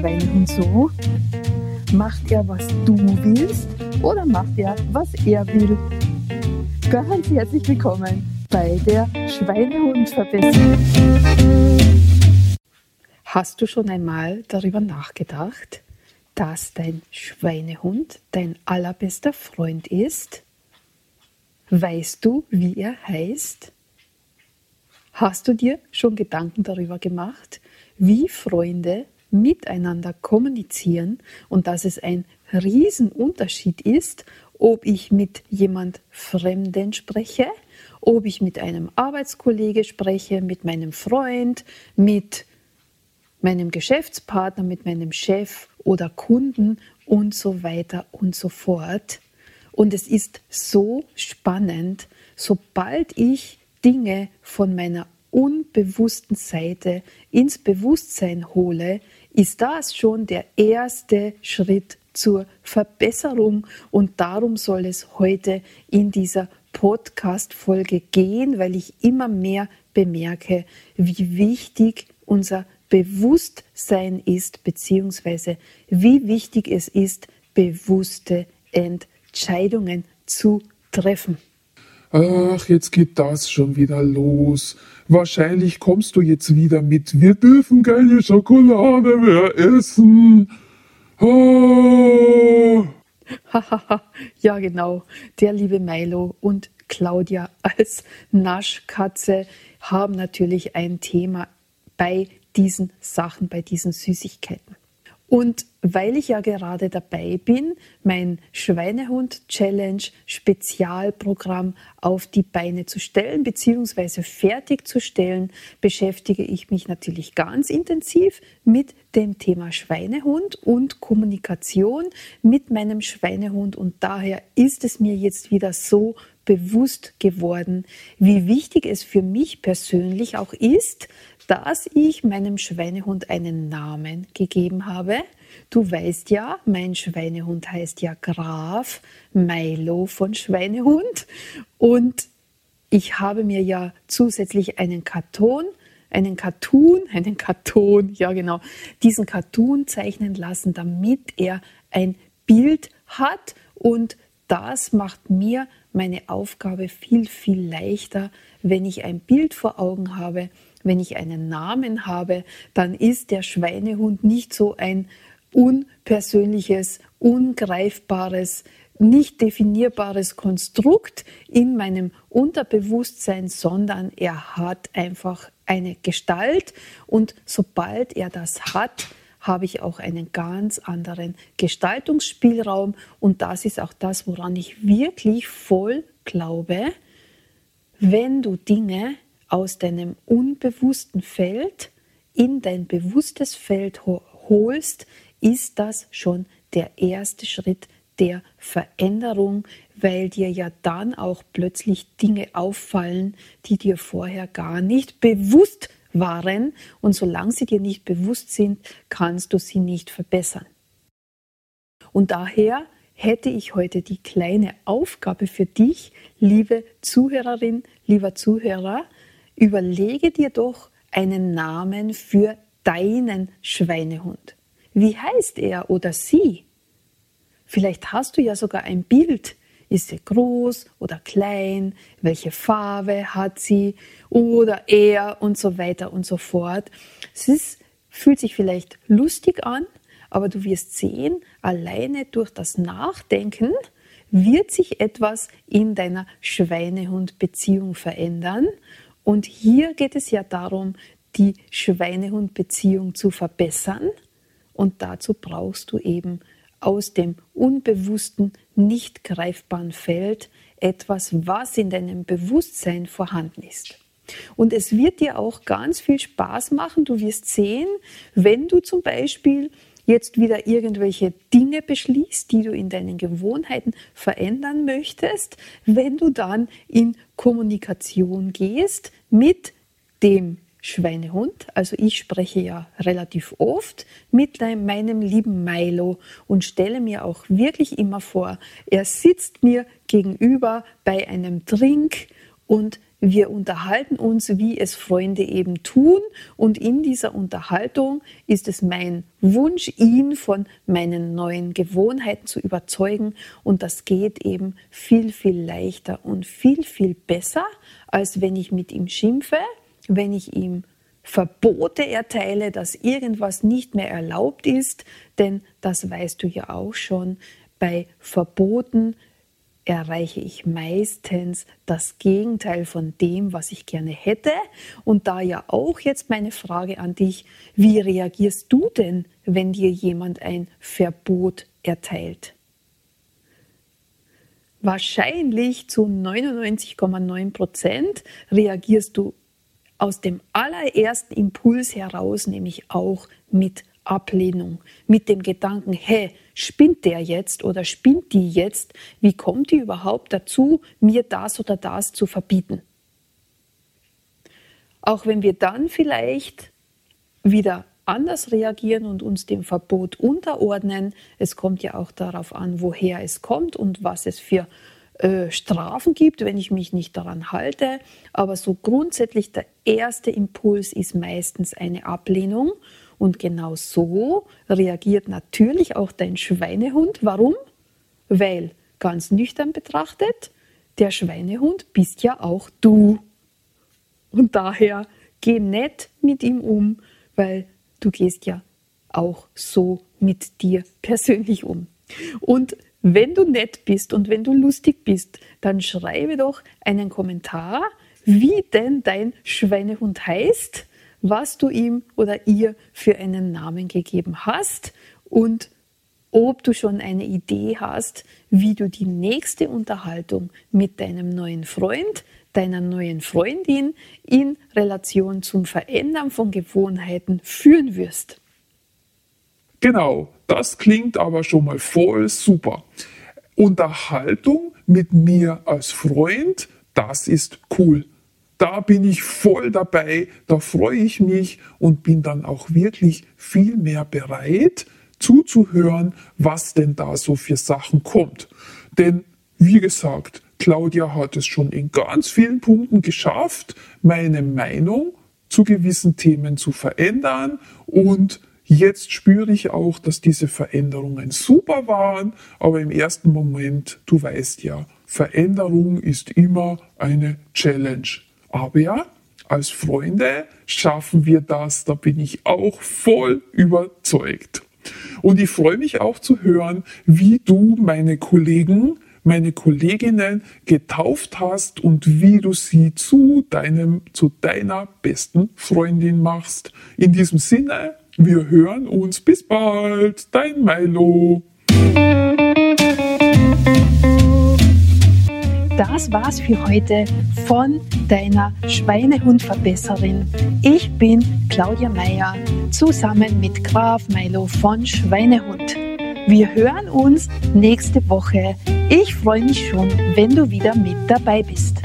Schweinehund so? Macht er, was du willst oder macht er, was er will? Ganz herzlich willkommen bei der Schweinehund-Verbesserung. Hast du schon einmal darüber nachgedacht, dass dein Schweinehund dein allerbester Freund ist? Weißt du, wie er heißt? Hast du dir schon Gedanken darüber gemacht, wie Freunde miteinander kommunizieren und dass es ein Riesenunterschied ist, ob ich mit jemand Fremden spreche, ob ich mit einem Arbeitskollege spreche, mit meinem Freund, mit meinem Geschäftspartner, mit meinem Chef oder Kunden und so weiter und so fort. Und es ist so spannend, sobald ich Dinge von meiner unbewussten Seite ins Bewusstsein hole, ist das schon der erste Schritt zur Verbesserung und darum soll es heute in dieser Podcast-Folge gehen, weil ich immer mehr bemerke, wie wichtig unser Bewusstsein ist, beziehungsweise wie wichtig es ist, bewusste Entscheidungen zu treffen. Ach, jetzt geht das schon wieder los. Wahrscheinlich kommst du jetzt wieder mit, wir dürfen keine Schokolade mehr essen. Oh. ja, genau. Der liebe Milo und Claudia als Naschkatze haben natürlich ein Thema bei diesen Sachen, bei diesen Süßigkeiten. Und weil ich ja gerade dabei bin, mein Schweinehund-Challenge Spezialprogramm auf die Beine zu stellen bzw. fertigzustellen, beschäftige ich mich natürlich ganz intensiv mit dem Thema Schweinehund und Kommunikation mit meinem Schweinehund. Und daher ist es mir jetzt wieder so bewusst geworden, wie wichtig es für mich persönlich auch ist, dass ich meinem Schweinehund einen Namen gegeben habe. Du weißt ja, mein Schweinehund heißt ja Graf Milo von Schweinehund. Und ich habe mir ja zusätzlich einen Karton, einen Cartoon, einen Karton, ja genau, diesen Cartoon zeichnen lassen, damit er ein Bild hat. Und das macht mir meine Aufgabe viel, viel leichter, wenn ich ein Bild vor Augen habe, wenn ich einen Namen habe, dann ist der Schweinehund nicht so ein unpersönliches, ungreifbares, nicht definierbares Konstrukt in meinem Unterbewusstsein, sondern er hat einfach eine Gestalt. Und sobald er das hat, habe ich auch einen ganz anderen Gestaltungsspielraum. Und das ist auch das, woran ich wirklich voll glaube, wenn du Dinge aus deinem unbewussten Feld in dein bewusstes Feld holst, ist das schon der erste Schritt der Veränderung, weil dir ja dann auch plötzlich Dinge auffallen, die dir vorher gar nicht bewusst waren. Und solange sie dir nicht bewusst sind, kannst du sie nicht verbessern. Und daher hätte ich heute die kleine Aufgabe für dich, liebe Zuhörerin, lieber Zuhörer, Überlege dir doch einen Namen für deinen Schweinehund. Wie heißt er oder sie? Vielleicht hast du ja sogar ein Bild. Ist sie groß oder klein? Welche Farbe hat sie? Oder er und so weiter und so fort. Es ist, fühlt sich vielleicht lustig an, aber du wirst sehen, alleine durch das Nachdenken wird sich etwas in deiner Schweinehund-Beziehung verändern und hier geht es ja darum, die Schweinehund-Beziehung zu verbessern. Und dazu brauchst du eben aus dem unbewussten, nicht greifbaren Feld etwas, was in deinem Bewusstsein vorhanden ist. Und es wird dir auch ganz viel Spaß machen. Du wirst sehen, wenn du zum Beispiel jetzt wieder irgendwelche Dinge beschließt, die du in deinen Gewohnheiten verändern möchtest, wenn du dann in Kommunikation gehst mit dem Schweinehund. Also ich spreche ja relativ oft mit meinem lieben Milo und stelle mir auch wirklich immer vor, er sitzt mir gegenüber bei einem Drink und wir unterhalten uns, wie es Freunde eben tun. Und in dieser Unterhaltung ist es mein Wunsch, ihn von meinen neuen Gewohnheiten zu überzeugen. Und das geht eben viel, viel leichter und viel, viel besser, als wenn ich mit ihm schimpfe, wenn ich ihm Verbote erteile, dass irgendwas nicht mehr erlaubt ist. Denn das weißt du ja auch schon. Bei Verboten erreiche ich meistens das Gegenteil von dem, was ich gerne hätte. Und da ja auch jetzt meine Frage an dich, wie reagierst du denn, wenn dir jemand ein Verbot erteilt? Wahrscheinlich zu 99,9 Prozent reagierst du aus dem allerersten Impuls heraus, nämlich auch mit Ablehnung, mit dem Gedanken, hä, spinnt der jetzt oder spinnt die jetzt? Wie kommt die überhaupt dazu, mir das oder das zu verbieten? Auch wenn wir dann vielleicht wieder anders reagieren und uns dem Verbot unterordnen, es kommt ja auch darauf an, woher es kommt und was es für äh, Strafen gibt, wenn ich mich nicht daran halte. Aber so grundsätzlich der erste Impuls ist meistens eine Ablehnung und genau so reagiert natürlich auch dein Schweinehund. Warum? Weil ganz nüchtern betrachtet, der Schweinehund bist ja auch du. Und daher geh nett mit ihm um, weil du gehst ja auch so mit dir persönlich um. Und wenn du nett bist und wenn du lustig bist, dann schreibe doch einen Kommentar, wie denn dein Schweinehund heißt was du ihm oder ihr für einen Namen gegeben hast und ob du schon eine Idee hast, wie du die nächste Unterhaltung mit deinem neuen Freund, deiner neuen Freundin in Relation zum Verändern von Gewohnheiten führen wirst. Genau, das klingt aber schon mal voll super. Unterhaltung mit mir als Freund, das ist cool da bin ich voll dabei, da freue ich mich und bin dann auch wirklich viel mehr bereit zuzuhören, was denn da so für Sachen kommt. Denn wie gesagt, Claudia hat es schon in ganz vielen Punkten geschafft, meine Meinung zu gewissen Themen zu verändern und Jetzt spüre ich auch, dass diese Veränderungen super waren, aber im ersten Moment, du weißt ja, Veränderung ist immer eine Challenge. Aber ja, als Freunde schaffen wir das, da bin ich auch voll überzeugt. Und ich freue mich auch zu hören, wie du meine Kollegen, meine Kolleginnen getauft hast und wie du sie zu deinem, zu deiner besten Freundin machst. In diesem Sinne, wir hören uns. Bis bald. Dein Milo. das war's für heute von deiner Schweinehundverbesserin. Ich bin Claudia Meyer zusammen mit Graf Milo von Schweinehund. Wir hören uns nächste Woche. Ich freue mich schon, wenn du wieder mit dabei bist.